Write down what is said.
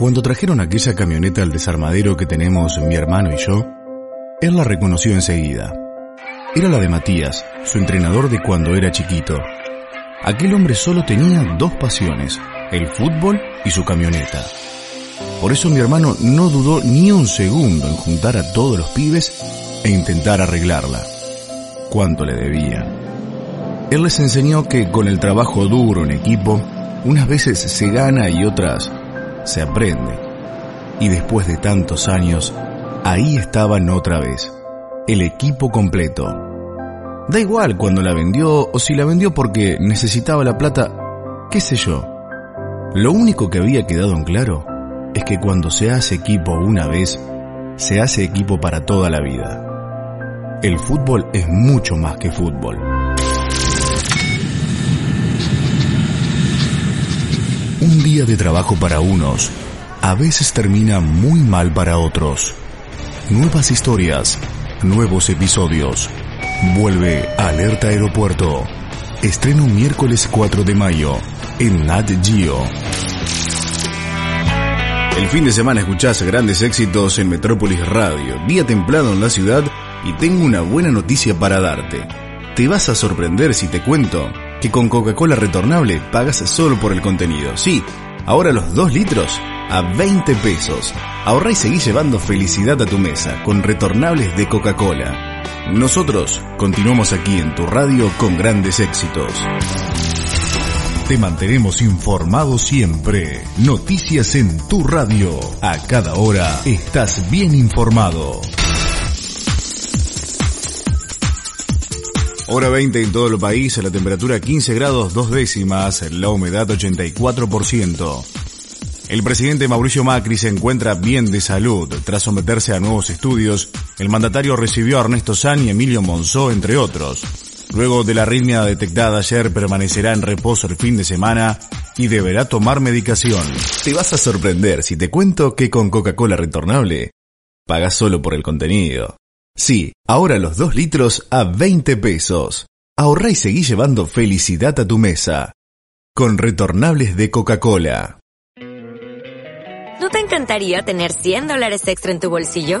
Cuando trajeron aquella camioneta al desarmadero que tenemos mi hermano y yo, él la reconoció enseguida. Era la de Matías, su entrenador de cuando era chiquito. Aquel hombre solo tenía dos pasiones, el fútbol y su camioneta. Por eso mi hermano no dudó ni un segundo en juntar a todos los pibes e intentar arreglarla. ¿Cuánto le debían? Él les enseñó que con el trabajo duro en equipo, unas veces se gana y otras se aprende. Y después de tantos años, ahí estaban otra vez, el equipo completo. Da igual cuando la vendió o si la vendió porque necesitaba la plata, qué sé yo. Lo único que había quedado en claro es que cuando se hace equipo una vez, se hace equipo para toda la vida. El fútbol es mucho más que fútbol. Un día de trabajo para unos a veces termina muy mal para otros. Nuevas historias, nuevos episodios. Vuelve Alerta Aeropuerto. Estreno miércoles 4 de mayo en Nat Geo. El fin de semana escuchás grandes éxitos en Metrópolis Radio, día templado en la ciudad y tengo una buena noticia para darte. Te vas a sorprender si te cuento que con Coca-Cola retornable pagas solo por el contenido. Sí, ahora los 2 litros a 20 pesos. Ahorra y seguí llevando felicidad a tu mesa con retornables de Coca-Cola. Nosotros continuamos aquí en tu radio con grandes éxitos. Te mantenemos informado siempre. Noticias en tu radio. A cada hora estás bien informado. Hora 20 en todo el país, la temperatura 15 grados dos décimas, la humedad 84%. El presidente Mauricio Macri se encuentra bien de salud. Tras someterse a nuevos estudios, el mandatario recibió a Ernesto San y Emilio Monzó, entre otros. Luego de la arritmia detectada ayer, permanecerá en reposo el fin de semana y deberá tomar medicación. Te vas a sorprender si te cuento que con Coca-Cola retornable pagas solo por el contenido. Sí, ahora los 2 litros a 20 pesos. Ahorra y seguí llevando felicidad a tu mesa. Con retornables de Coca-Cola. ¿No te encantaría tener 100 dólares extra en tu bolsillo?